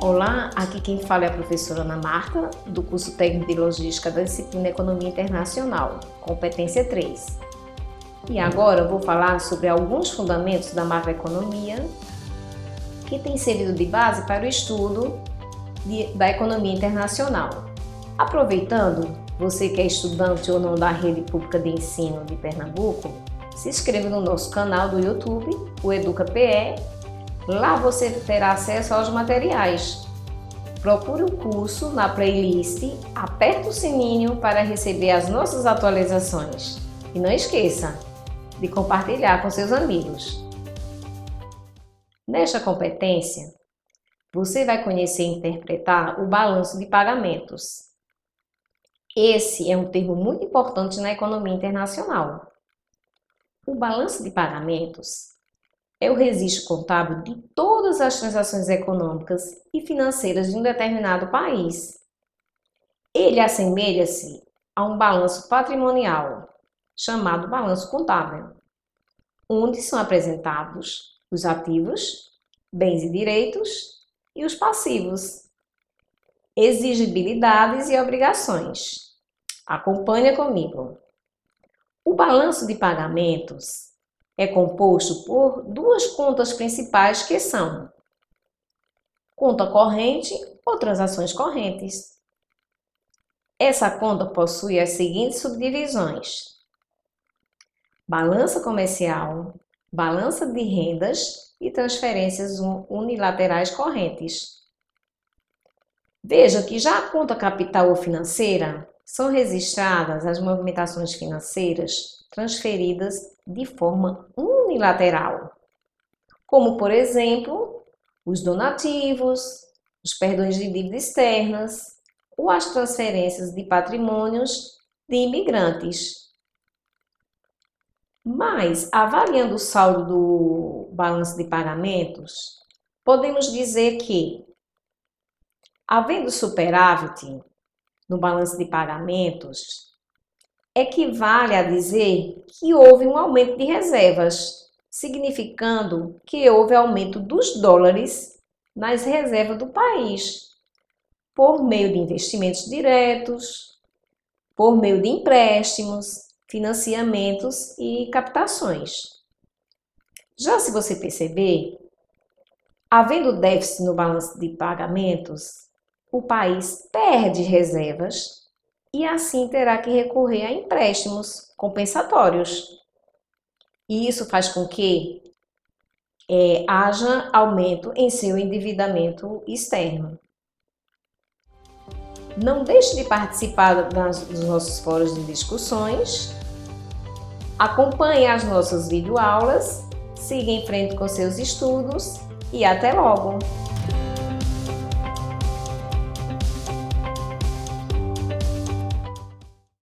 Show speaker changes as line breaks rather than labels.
Olá, aqui quem fala é a professora Ana Marta, do curso Técnico de Logística da disciplina Economia Internacional, competência 3. E agora vou falar sobre alguns fundamentos da macroeconomia que tem servido de base para o estudo de, da economia internacional. Aproveitando, você que é estudante ou não da rede pública de ensino de Pernambuco, se inscreva no nosso canal do YouTube, o EducaPE Lá você terá acesso aos materiais. Procure o curso na playlist, aperte o sininho para receber as nossas atualizações. E não esqueça de compartilhar com seus amigos. Nesta competência, você vai conhecer e interpretar o balanço de pagamentos. Esse é um termo muito importante na economia internacional. O balanço de pagamentos é o registro contábil de todas as transações econômicas e financeiras de um determinado país. Ele assemelha-se a um balanço patrimonial, chamado balanço contábil, onde são apresentados os ativos, bens e direitos e os passivos, exigibilidades e obrigações. Acompanha comigo. O balanço de pagamentos é composto por duas contas principais que são conta corrente ou transações correntes. Essa conta possui as seguintes subdivisões: balança comercial, balança de rendas e transferências unilaterais correntes. Veja que já a conta capital ou financeira são registradas as movimentações financeiras transferidas de forma unilateral, como, por exemplo, os donativos, os perdões de dívida externas ou as transferências de patrimônios de imigrantes. Mas, avaliando o saldo do balanço de pagamentos, podemos dizer que, havendo superávit no balanço de pagamentos, equivale a dizer que houve um aumento de reservas, significando que houve aumento dos dólares nas reservas do país, por meio de investimentos diretos, por meio de empréstimos, financiamentos e captações. Já se você perceber, havendo déficit no balanço de pagamentos, o país perde reservas e assim terá que recorrer a empréstimos compensatórios. E isso faz com que é, haja aumento em seu endividamento externo. Não deixe de participar das, dos nossos fóruns de discussões. Acompanhe as nossas videoaulas, siga em frente com seus estudos e até logo!